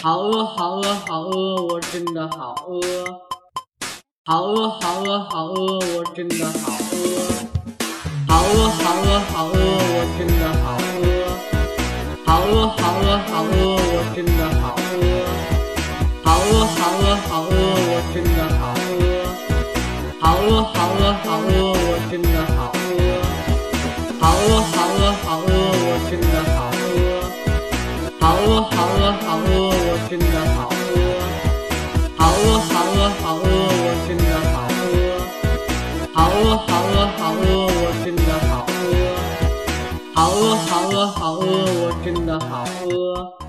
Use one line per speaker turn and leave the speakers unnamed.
好饿，好饿，好饿，我真的好饿。好饿，好饿，好饿，我真的好饿。好饿，好饿，好饿，我真的好饿。好饿，好饿，好饿，我真的好饿。好饿，好饿，好饿，我真的好饿。好饿，好饿，好饿，我真的好饿。好饿，好饿，好饿，我真的好饿。好饿，好饿，好饿。真的好饿好饿好饿好饿我真的好饿好饿好饿好饿我真的好饿好饿好饿好饿我真的好饿